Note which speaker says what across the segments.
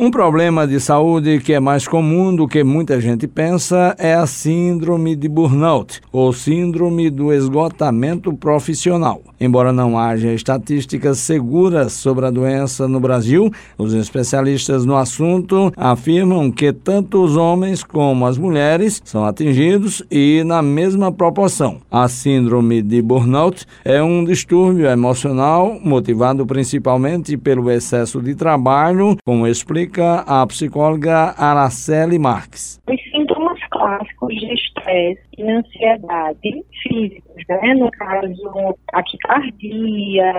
Speaker 1: Um problema de saúde que é mais comum do que muita gente pensa é a síndrome de burnout, ou síndrome do esgotamento profissional. Embora não haja estatísticas seguras sobre a doença no Brasil, os especialistas no assunto afirmam que tanto os homens como as mulheres são atingidos e na mesma proporção. A síndrome de burnout é um distúrbio emocional motivado principalmente pelo excesso de trabalho, como explica explica a psicóloga Araceli Marques.
Speaker 2: Os sintomas clássicos de estresse e ansiedade físicos, né? No caso, taquicardia,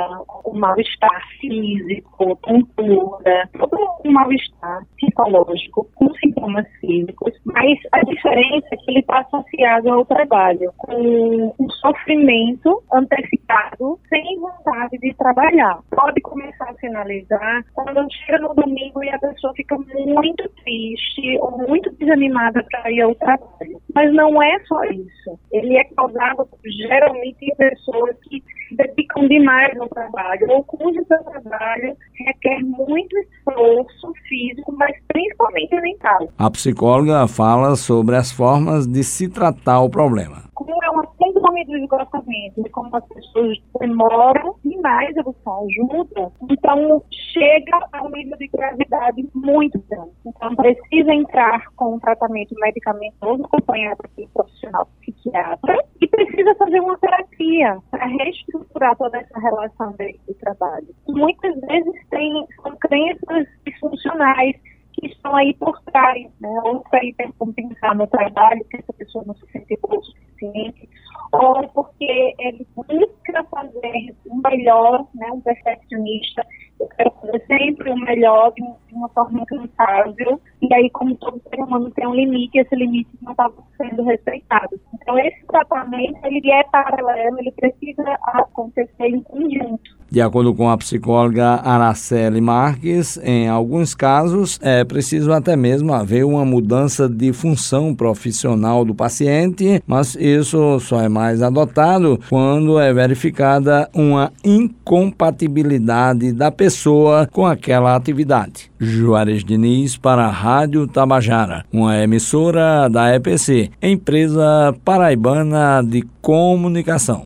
Speaker 2: o mal-estar físico, tontura, todo o mal-estar psicológico com sintomas físicos, mas a diferença é que ele está associado ao trabalho, com um sofrimento antecipado, sem vontade de trabalhar. Pode começar a sinalizar quando chega no domingo e a pessoa fica muito triste ou muito desanimada para ir ao trabalho. Mas não é só isso. Ele é causado geralmente em pessoas que dedicam demais ao trabalho ou cujo seu trabalho requer muito esforço físico, mas principalmente mental.
Speaker 1: A psicóloga fala sobre as formas de se tratar o problema
Speaker 2: do esgotamento, de como as pessoas demoram demais a buscar ajuda, então chega a um nível de gravidade muito grande. Então precisa entrar com um tratamento medicamentoso acompanhado por um profissional psiquiatra e precisa fazer uma terapia para reestruturar toda essa relação de, de trabalho. Muitas vezes tem, são crenças disfuncionais que estão aí por trás, né? Ou para hipercompensar no trabalho, que essa pessoa não se sente o suficiente, ou porque ele busca fazer o melhor, né, um perfeccionista, eu quero fazer sempre o melhor de, uma forma incansável, e aí, como todo ser humano tem um limite, esse limite não está sendo respeitado. Então, esse tratamento, ele é paralelo, ele precisa acontecer em conjunto.
Speaker 1: De acordo com a psicóloga Araceli Marques, em alguns casos é preciso até mesmo haver uma mudança de função profissional do paciente, mas isso só é mais adotado quando é verificada uma incompatibilidade da pessoa com aquela atividade. Juarez Diniz para a Rádio Tabajara, uma emissora da EPC, empresa paraibana de comunicação.